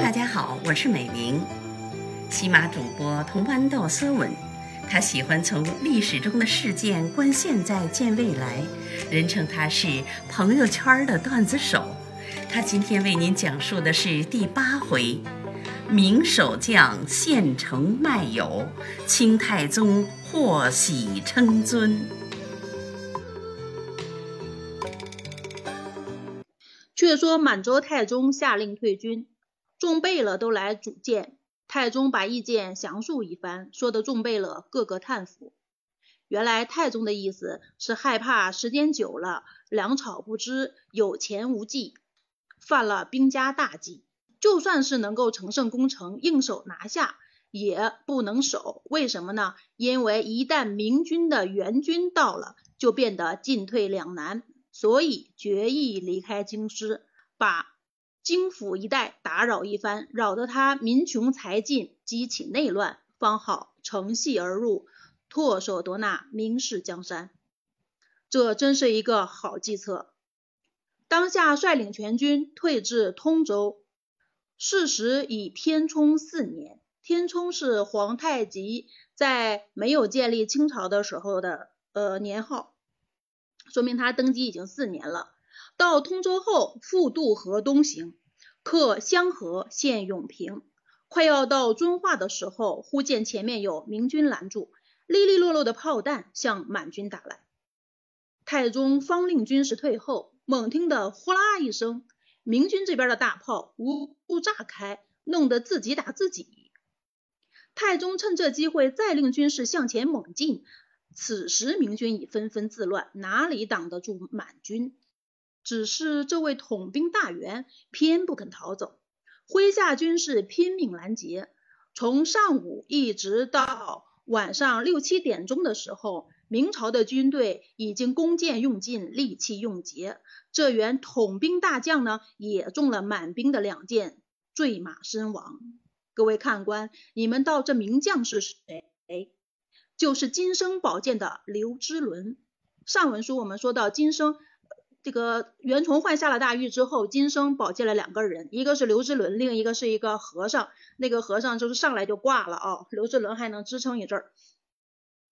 大家好，我是美玲，喜马主播同豌豆斯文。他喜欢从历史中的事件观现在、见未来，人称他是朋友圈的段子手。他今天为您讲述的是第八回：明守将献城卖友，清太宗获喜称尊。却说满洲太宗下令退军，众贝勒都来主见。太宗把意见详述一番，说的众贝勒个个叹服。原来太宗的意思是害怕时间久了，粮草不支，有钱无计，犯了兵家大忌。就算是能够乘胜攻城，硬手拿下，也不能守。为什么呢？因为一旦明军的援军到了，就变得进退两难。所以决意离开京师，把。京府一带打扰一番，扰得他民穷财尽，激起内乱，方好乘隙而入，唾手夺纳明氏江山。这真是一个好计策。当下率领全军退至通州，事时已天聪四年。天聪是皇太极在没有建立清朝的时候的呃年号，说明他登基已经四年了。到通州后，复渡河东行，克香河县永平。快要到遵化的时候，忽见前面有明军拦住，利利落落的炮弹向满军打来。太宗方令军士退后，猛听得呼啦一声，明军这边的大炮无故炸开，弄得自己打自己。太宗趁这机会再令军士向前猛进。此时明军已纷纷自乱，哪里挡得住满军？只是这位统兵大员偏不肯逃走，麾下军士拼命拦截。从上午一直到晚上六七点钟的时候，明朝的军队已经弓箭用尽，力气用竭。这员统兵大将呢，也中了满兵的两箭，坠马身亡。各位看官，你们道这名将是谁？就是金生宝剑的刘之伦。上文书我们说到金生。这个袁崇焕下了大狱之后，金生保荐了两个人，一个是刘之伦，另一个是一个和尚。那个和尚就是上来就挂了啊，刘之伦还能支撑一阵儿。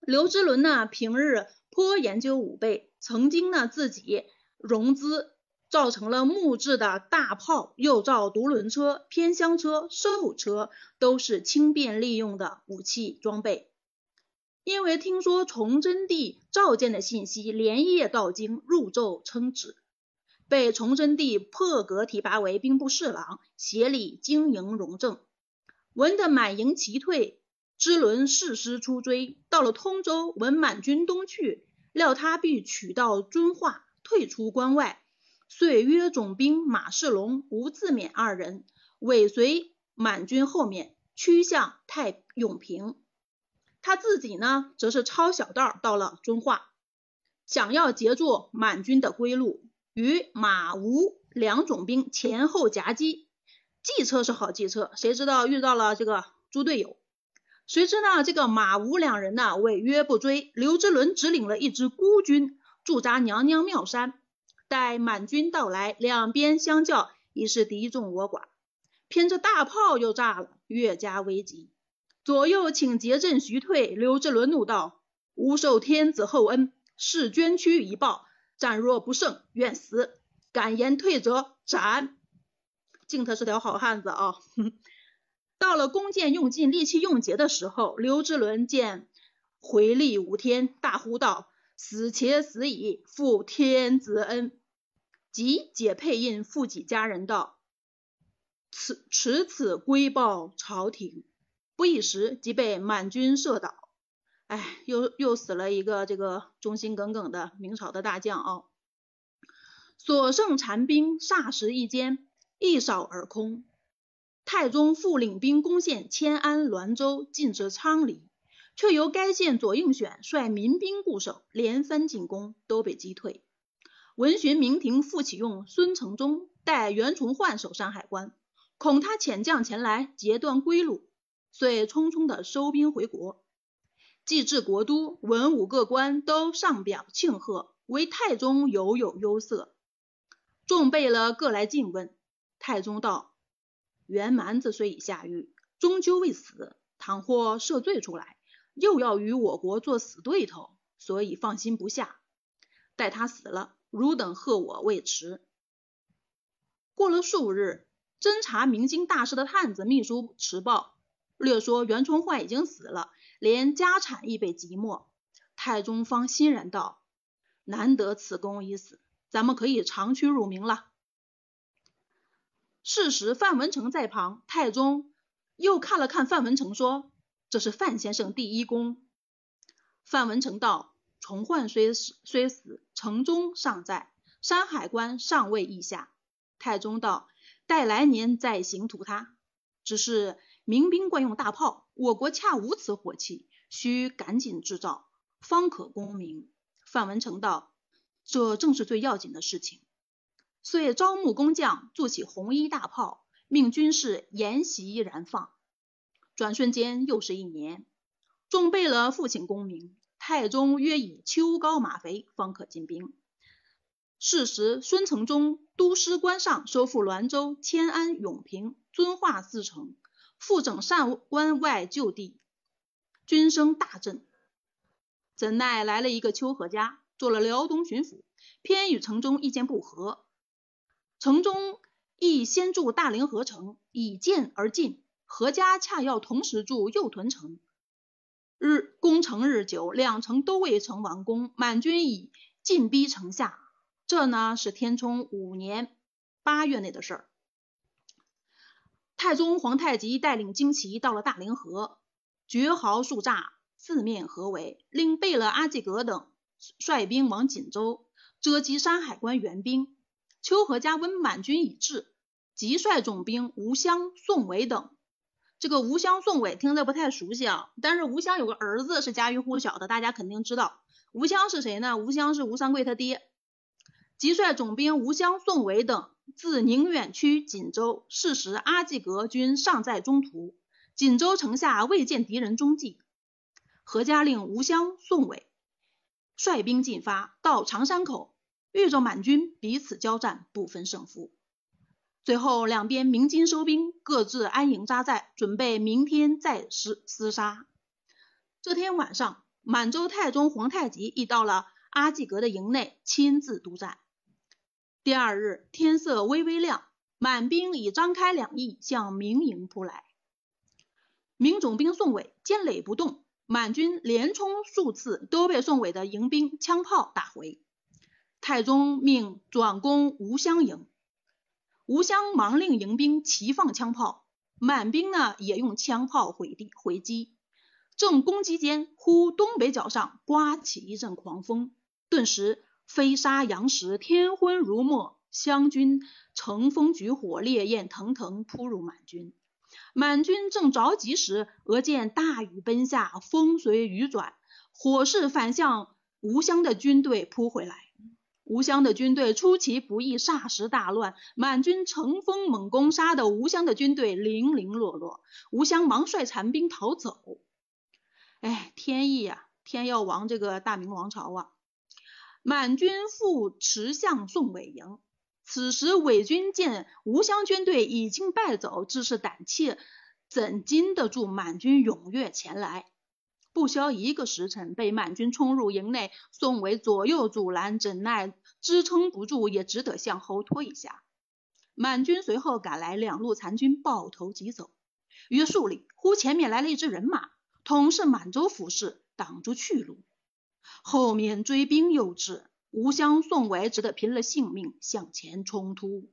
刘之伦呢，平日颇研究武备，曾经呢自己融资造成了木质的大炮，又造独轮车、偏厢车、兽车，都是轻便利用的武器装备。因为听说崇祯帝召见的信息，连夜到京入奏称旨，被崇祯帝破格提拔为兵部侍郎，协理经营荣政。闻得满营齐退，支伦誓师出追，到了通州，闻满军东去，料他必取到遵化，退出关外，遂约总兵马世龙、吴自勉二人尾随满军后面，趋向太永平。他自己呢，则是抄小道到了遵化，想要截住满军的归路，与马吴两种兵前后夹击。计策是好计策，谁知道遇到了这个猪队友？谁知呢？这个马吴两人呢，违约不追，刘知伦只领了一支孤军驻扎娘娘庙山，待满军到来，两边相较已是敌众我寡，偏这大炮又炸了，越加危急。左右请结阵徐退，刘志伦怒道：“吾受天子厚恩，视捐躯以报，战若不胜，愿死。敢言退者斩。”敬他是条好汉子啊！到了弓箭用尽、力气用竭的时候，刘志伦见回力无天，大呼道：“死且死矣，负天子恩！”即解佩印，付己家人道：“此持此归报朝廷。”不一时，即被满军射倒。哎，又又死了一个这个忠心耿耿的明朝的大将啊！所剩残兵霎时一间一扫而空。太宗复领兵攻陷迁安、滦州，进至昌黎，却由该县左应选率民兵固守，连番进攻都被击退。闻询明廷复启用孙承宗代袁崇焕守山海关，恐他遣将前来截断归路。遂匆匆的收兵回国。既至国都，文武各官都上表庆贺，唯太宗犹有忧色。众贝勒各来进问，太宗道：“袁蛮子虽已下狱，终究未死。倘或赦罪出来，又要与我国做死对头，所以放心不下。待他死了，汝等贺我未迟。”过了数日，侦查明经大事的探子秘书持报，略说袁崇焕已经死了，连家产亦被即没。太宗方欣然道：“难得此公已死。”咱们可以长驱入明了。事时范文成在旁，太宗又看了看范文成，说：“这是范先生第一功。”范文成道：“崇焕虽死，虽死，城中尚在，山海关尚未易下。”太宗道：“待来年再行图他。只是民兵惯用大炮，我国恰无此火器，需赶紧制造，方可功名。”范文成道。这正是最要紧的事情，遂招募工匠，做起红衣大炮，命军士沿袭燃放。转瞬间又是一年，众备了父亲功名，太宗约以秋高马肥，方可进兵。是时，孙承宗督师关上，收复滦州、迁安、永平、遵化四城，复整上关外旧地，军声大振。怎奈来了一个秋荷家。做了辽东巡抚，偏与城中意见不合。城中亦先筑大凌河城，以建而进。何家恰要同时筑右屯城，日攻城日久，两城都未曾完工，满军已进逼城下。这呢是天聪五年八月内的事儿。太宗皇太极带领精骑到了大凌河，绝壕数栅，四面合围，令贝勒阿济格等。率兵往锦州遮击山海关援兵，秋荷家温满军已至，即率总兵吴襄、宋伟等。这个吴襄、宋伟听着不太熟悉啊，但是吴襄有个儿子是家喻户晓的，大家肯定知道。吴襄是谁呢？吴襄是吴三桂他爹。即率总兵吴襄、宋伟等自宁远区锦州。是时阿济格军尚在中途，锦州城下未见敌人踪迹。何家令吴襄、宋伟。率兵进发，到长山口，遇着满军，彼此交战，不分胜负。最后两边鸣金收兵，各自安营扎寨，准备明天再厮厮杀。这天晚上，满洲太宗皇太极亦到了阿济格的营内，亲自督战。第二日天色微微亮，满兵已张开两翼向明营扑来。明总兵宋伟坚垒不动。满军连冲数次，都被宋伟的迎兵枪炮打回。太宗命转攻吴襄营，吴襄忙令迎兵齐放枪炮，满兵呢也用枪炮回地回击。正攻击间，忽东北角上刮起一阵狂风，顿时飞沙扬石，天昏如墨。湘军乘风举火，烈焰腾腾扑入满军。满军正着急时，俄见大雨奔下，风随雨转，火势反向吴襄的军队扑回来。吴襄的军队出其不意，霎时大乱。满军乘风猛攻，杀得吴襄的军队零零落落。吴襄忙率残兵逃走。哎，天意呀！天要亡这个大明王朝啊！满军复驰向宋伟营。此时伪军见吴襄军队已经败走，自是胆怯，怎经得住满军踊跃前来？不消一个时辰，被满军冲入营内，宋伟左右阻拦，怎奈支撑不住，也只得向后退下。满军随后赶来，两路残军抱头急走。约数里，忽前面来了一支人马，统是满洲服饰，挡住去路。后面追兵又至。吴襄、宋维只得拼了性命向前冲突。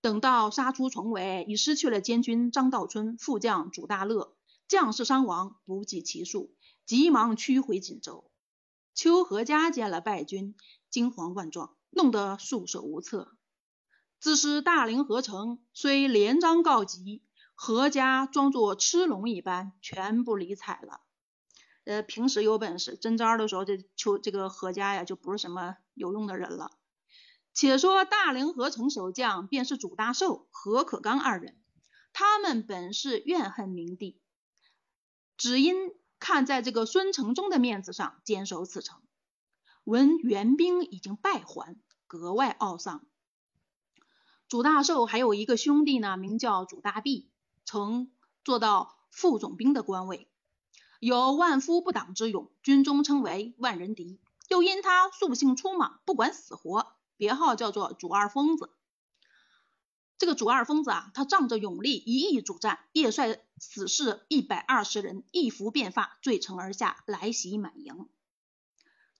等到杀出重围，已失去了监军张道春、副将朱大乐，将士伤亡不计其数，急忙驱回锦州。邱和家见了败军，惊慌万状，弄得束手无策。自是大凌河城虽连章告急，何家装作吃龙一般，全不理睬了。呃，平时有本事，真招的时候，这邱这个何家呀，就不是什么有用的人了。且说大凌河城守将便是主大寿、何可刚二人，他们本是怨恨明帝，只因看在这个孙承宗的面子上，坚守此城。闻援兵已经败还，格外懊丧。祖大寿还有一个兄弟呢，名叫祖大弼，曾做到副总兵的官位，有万夫不挡之勇，军中称为万人敌。又因他素性粗莽，不管死活，别号叫做祖二疯子。这个祖二疯子啊，他仗着勇力，一意主战，夜率死士一百二十人，一拂便发，坠城而下，来袭满营。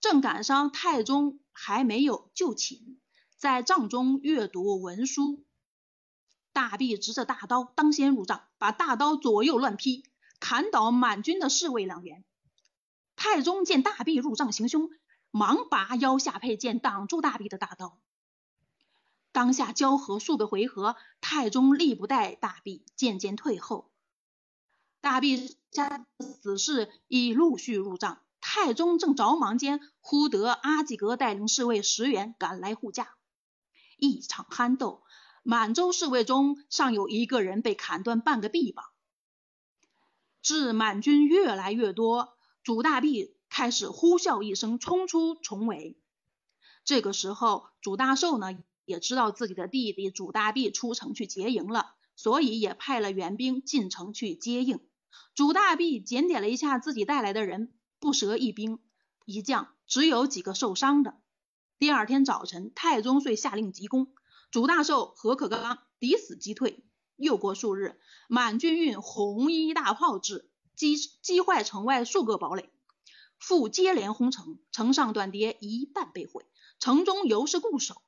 正赶上太宗还没有就寝，在帐中阅读文书。大臂执着大刀，当先入帐，把大刀左右乱劈，砍倒满军的侍卫两员。太宗见大臂入帐行凶，忙拔腰下佩剑挡住大臂的大刀。当下交合数个回合，太宗力不待大臂，渐渐退后。大臂家死士已陆续入帐，太宗正着忙间，忽得阿济格带领侍卫十员赶来护驾。一场酣斗，满洲侍卫中尚有一个人被砍断半个臂膀。至满军越来越多，主大弼开始呼啸一声，冲出重围。这个时候，主大寿呢？也知道自己的弟弟主大弼出城去劫营了，所以也派了援兵进城去接应。主大弼检点了一下自己带来的人，不折一兵一将，只有几个受伤的。第二天早晨，太宗遂下令急攻，主大寿、何可刚抵死击退。又过数日，满军运红衣大炮至，击击坏城外数个堡垒，复接连轰城，城上短叠一半被毁，城中犹是固守。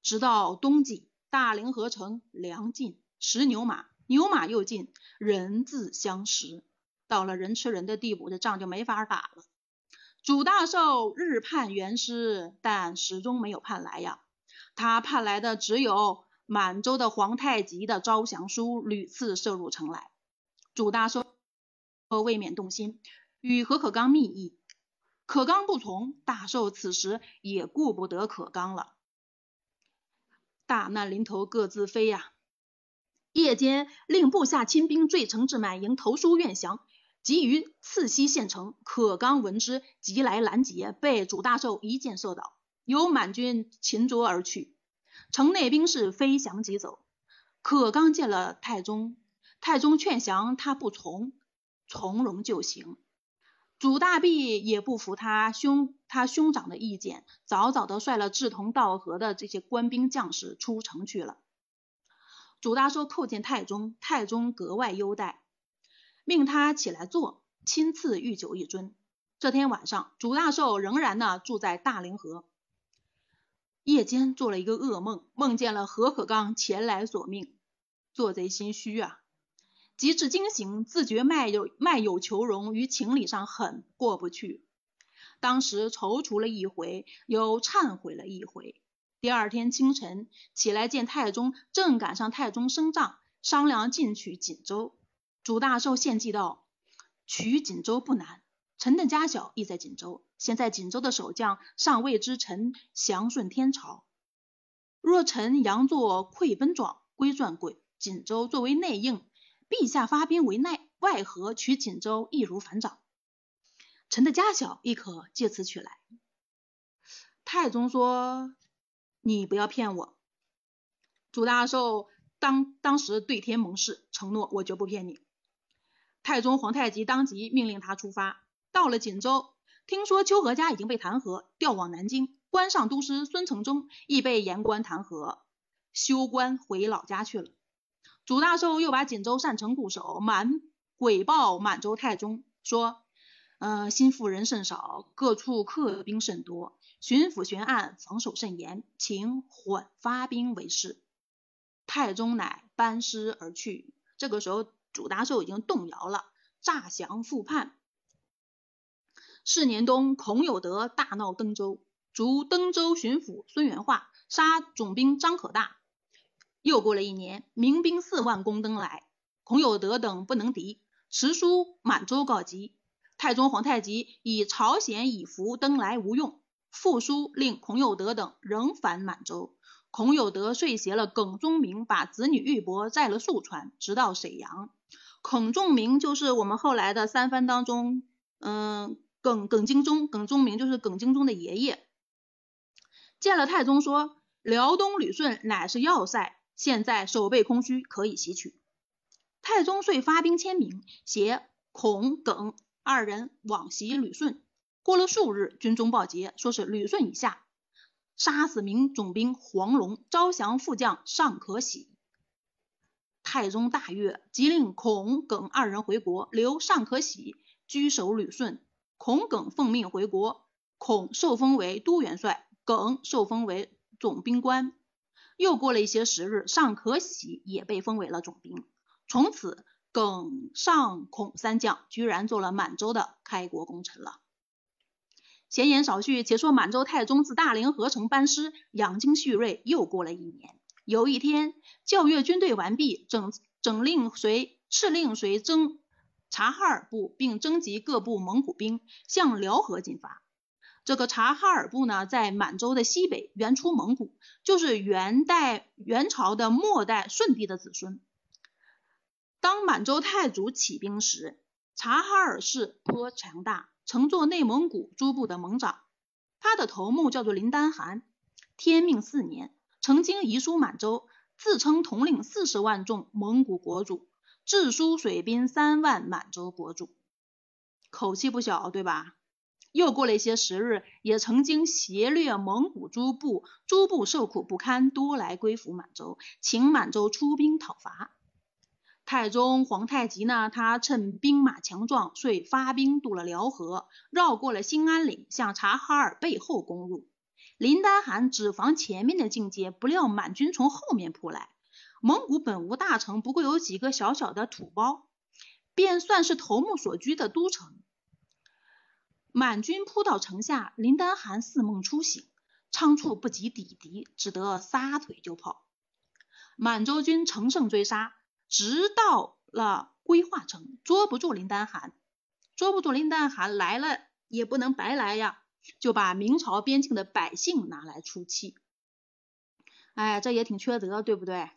直到冬季，大凌河城粮尽，食牛马，牛马又尽，人自相食。到了人吃人的地步，这仗就没法打了。主大寿日盼援师，但始终没有盼来呀。他盼来的只有满洲的皇太极的招降书屡次射入城来。主大寿未免动心，与何可刚密议。可刚不从，大寿此时也顾不得可刚了。大难临头各自飞呀！夜间令部下亲兵坠城至满营投书愿降，急于次夕县城。可刚闻之，急来拦截，被主大寿一箭射倒，由满军擒捉而去。城内兵士飞翔疾走。可刚见了太宗，太宗劝降，他不从，从容就行。祖大弼也不服他兄他兄长的意见，早早的率了志同道合的这些官兵将士出城去了。祖大寿叩见太宗，太宗格外优待，命他起来坐，亲赐御酒一樽。这天晚上，祖大寿仍然呢住在大凌河。夜间做了一个噩梦，梦见了何可刚前来索命，做贼心虚啊。极致惊醒，自觉卖有卖友求荣，于情理上很过不去。当时踌躇了一回，又忏悔了一回。第二天清晨起来见太宗，正赶上太宗升帐，商量进取锦州。主大寿献计道：“取锦州不难，臣的家小亦在锦州。现在锦州的守将尚未知臣降顺天朝，若臣佯作溃奔状，归转鬼锦州作为内应。”陛下发兵为内，外合取锦州易如反掌。臣的家小亦可借此取来。太宗说：“你不要骗我。”祖大寿当当时对天盟誓，承诺我绝不骗你。太宗皇太极当即命令他出发。到了锦州，听说秋何家已经被弹劾，调往南京。关上都师孙承宗亦被言官弹劾，休官回老家去了。朱大寿又把锦州善城固守，满鬼报满洲太宗说：“呃，心腹人甚少，各处客兵甚多，巡抚巡按防守甚严，请缓发兵为是。”太宗乃班师而去。这个时候，祖大寿已经动摇了，诈降复叛。四年冬，孔有德大闹登州，逐登州巡抚孙元化，杀总兵张可大。又过了一年，民兵四万攻登来，孔有德等不能敌，持书满洲告急。太宗皇太极以朝鲜以服登来无用，复书令孔有德等仍返满洲。孔有德遂携了耿宗明，把子女玉帛载了数船，直到沈阳。孔仲明就是我们后来的三藩当中，嗯，耿耿精忠，耿仲明就是耿精忠的爷爷。见了太宗说：“辽东旅顺乃是要塞，现在守备空虚，可以袭取。”太宗遂发兵千名，携孔耿二人往袭旅顺。过了数日，军中报捷，说是旅顺以下杀死明总兵黄龙，招降副将尚可喜。太宗大悦，即令孔耿二人回国，留尚可喜居守旅顺。孔耿奉命回国，孔受封为都元帅。耿受封为总兵官，又过了一些时日，尚可喜也被封为了总兵。从此，耿、尚、孔三将居然做了满洲的开国功臣了。闲言少叙，且说满洲太宗自大凌河城班师，养精蓄锐，又过了一年。有一天，教阅军队完毕，整整令随敕令随征察哈尔部，并征集各部蒙古兵，向辽河进发。这个察哈尔部呢，在满洲的西北，原出蒙古，就是元代元朝的末代舜帝的子孙。当满洲太祖起兵时，察哈尔氏颇强大，曾做内蒙古诸部的盟长。他的头目叫做林丹汗，天命四年，曾经移书满洲，自称统领四十万众蒙古国主，致书水兵三万满洲国主，口气不小，对吧？又过了一些时日，也曾经挟掠蒙古诸部，诸部受苦不堪，多来归附满洲，请满洲出兵讨伐。太宗皇太极呢，他趁兵马强壮，遂发兵渡了辽河，绕过了兴安岭，向察哈尔背后攻入。林丹汗只防前面的境界，不料满军从后面扑来。蒙古本无大城，不过有几个小小的土包，便算是头目所居的都城。满军扑到城下，林丹汗似梦初醒，仓促不及抵敌，只得撒腿就跑。满洲军乘胜追杀，直到了归化城，捉不住林丹汗。捉不住林丹汗来了也不能白来呀，就把明朝边境的百姓拿来出气。哎，这也挺缺德，对不对？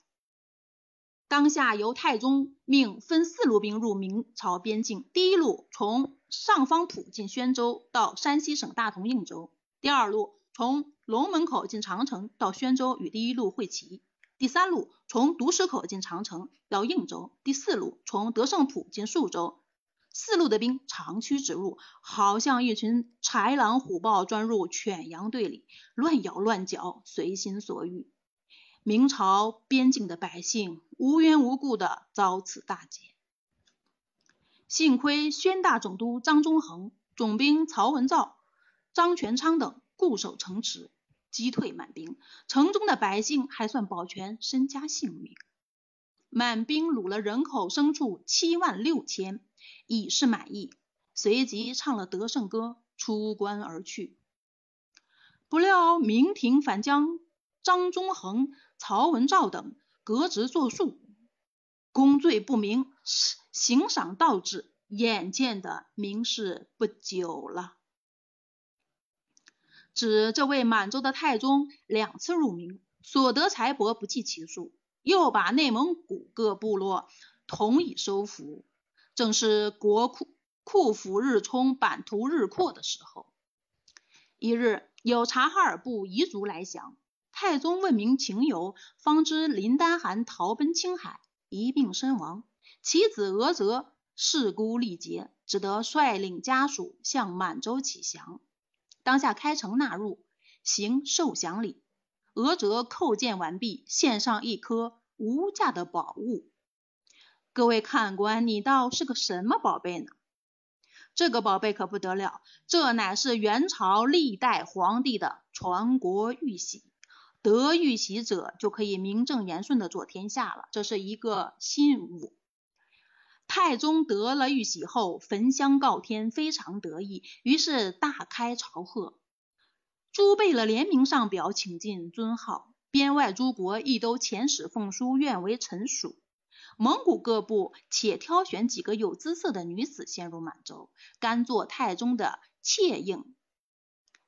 当下由太宗命分四路兵入明朝边境，第一路从上方浦进宣州到山西省大同应州，第二路从龙门口进长城到宣州与第一路会齐，第三路从独石口进长城到应州，第四路从德胜浦进宿州。四路的兵长驱直入，好像一群豺狼虎豹钻入犬羊队里，乱咬乱嚼，随心所欲。明朝边境的百姓无缘无故的遭此大劫，幸亏宣大总督张忠恒、总兵曹文照、张全昌等固守城池，击退满兵，城中的百姓还算保全身家性命。满兵掳了人口牲畜七万六千，已是满意，随即唱了得胜歌，出关而去。不料明廷反将张忠恒。曹文照等革职作数，功罪不明，刑赏倒置，眼见的明示不久了。指这位满洲的太宗两次入明，所得财帛不计其数，又把内蒙古各部落统以收服，正是国库库府日充，版图日扩的时候。一日，有察哈尔部彝族来降。太宗问明情由，方知林丹汗逃奔青海，一病身亡，其子额泽势孤力竭，只得率领家属向满洲乞降。当下开城纳入，行受降礼。额泽叩见完毕，献上一颗无价的宝物。各位看官，你道是个什么宝贝呢？这个宝贝可不得了，这乃是元朝历代皇帝的传国玉玺。得玉玺者就可以名正言顺的做天下了，这是一个信物。太宗得了玉玺后，焚香告天，非常得意，于是大开朝贺。诸贝勒联名上表，请进尊号。边外诸国亦都遣使奉书，愿为臣属。蒙古各部且挑选几个有姿色的女子先入满洲，甘做太宗的妾应。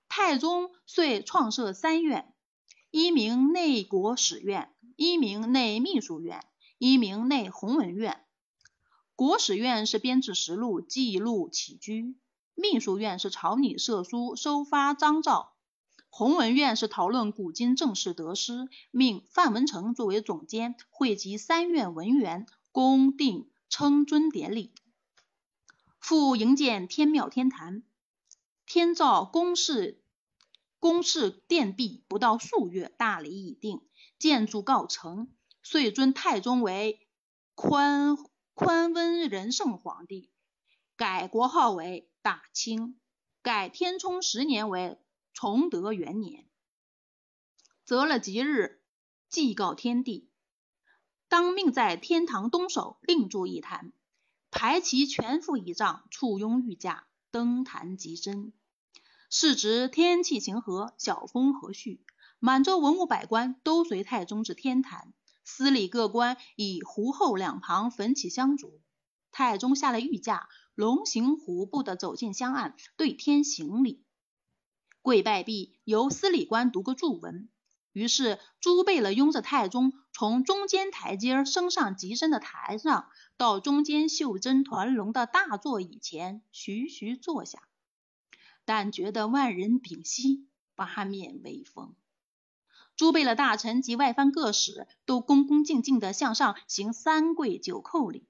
太宗遂创设三院。一名内国史院，一名内秘书院，一名内弘文院。国史院是编制实录、记录起居；秘书院是草拟社书、收发章诏；弘文院是讨论古今政事得失，命范文成作为总监，汇集三院文员，公定称尊典礼。复营建天庙天坛，天造宫室宫室殿壁不到数月，大礼已定，建筑告成，遂尊太宗为宽。宽温仁圣皇帝改国号为大清，改天聪十年为崇德元年，择了吉日祭告天地，当命在天堂东首另筑一坛，排齐全副仪仗，簇拥御驾登坛即真。是值天气晴和，晓风和煦，满洲文武百官都随太宗至天坛。司礼各官以湖后两旁焚起香烛，太宗下了御驾，龙行虎步的走进香案，对天行礼，跪拜毕，由司礼官读个祝文。于是朱贝勒拥着太宗从中间台阶升上极深的台上，到中间袖珍团龙的大座椅前，徐徐坐下。但觉得万人屏息，八面威风。朱贝勒大臣及外藩各使都恭恭敬敬地向上行三跪九叩礼，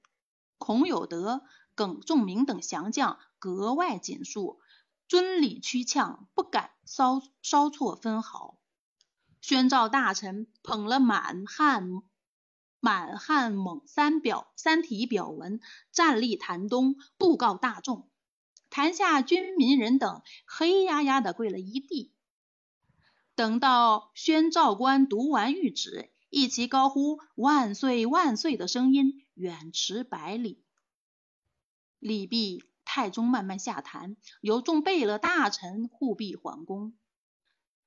孔有德、耿仲明等降将格外谨肃，尊礼屈呛，不敢稍稍错分毫。宣召大臣捧了满汉满汉蒙三表三体表文，站立坛东，布告大众。坛下军民人等黑压压的跪了一地。等到宣召官读完谕旨，一齐高呼“万岁万岁”的声音远驰百里。礼毕，太宗慢慢下坛，由众贝勒大臣护庇皇宫。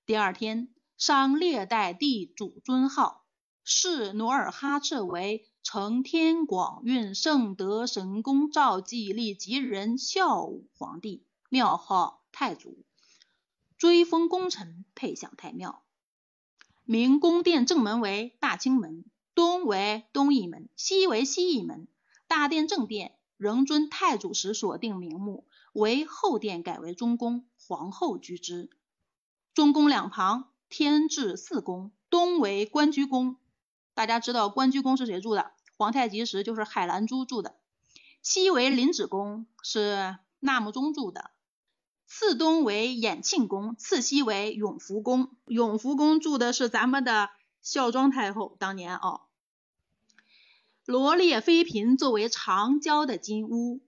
第二天，上列代帝主尊号，谥努尔哈赤为承天广运圣德神功诏记立吉人孝武皇帝，庙号太祖。追封功臣，配享太庙。明宫殿正门为大清门，东为东义门，西为西义门。大殿正殿仍遵太祖时所定名目，为后殿改为中宫，皇后居之。中宫两旁添置四宫，东为关雎宫，大家知道关雎宫是谁住的？皇太极时就是海兰珠住的。西为临止宫，是纳木宗住的。次东为衍庆宫，次西为永福宫。永福宫住的是咱们的孝庄太后，当年啊。罗列妃嫔作为长交的金屋，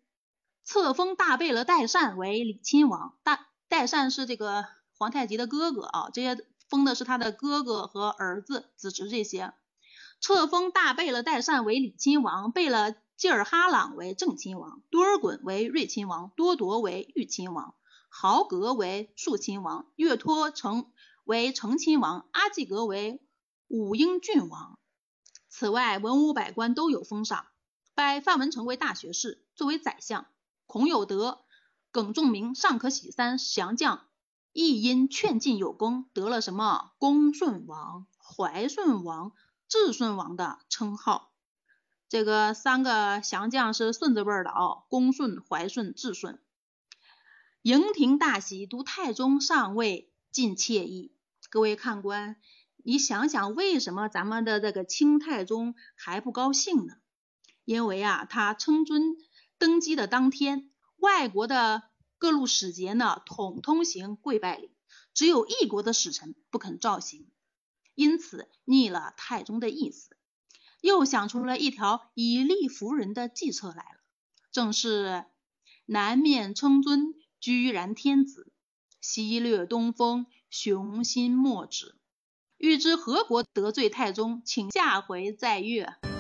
册封大贝勒代善为礼亲王。大代善是这个皇太极的哥哥啊，这些封的是他的哥哥和儿子、子侄这些。册封大贝勒代善为礼亲王，贝勒济尔哈朗为正亲王，多尔衮为睿亲王，多铎为裕亲王。豪格为肃亲王，岳托成为成亲王，阿济格为武英郡王。此外，文武百官都有封赏，拜范文成为大学士，作为宰相。孔有德、耿仲明尚可喜三降将，亦因劝进有功，得了什么恭顺王、怀顺王、智顺王的称号。这个三个降将是顺字辈的啊，恭顺、怀顺、智顺。迎廷大喜，读太宗尚未尽惬意。各位看官，你想想，为什么咱们的这个清太宗还不高兴呢？因为啊，他称尊登基的当天，外国的各路使节呢，统统行跪拜礼，只有一国的使臣不肯照行，因此逆了太宗的意思，又想出了一条以利服人的计策来了，正是南面称尊。居然天子，西掠东风，雄心莫止。欲知何国得罪太宗，请下回再阅。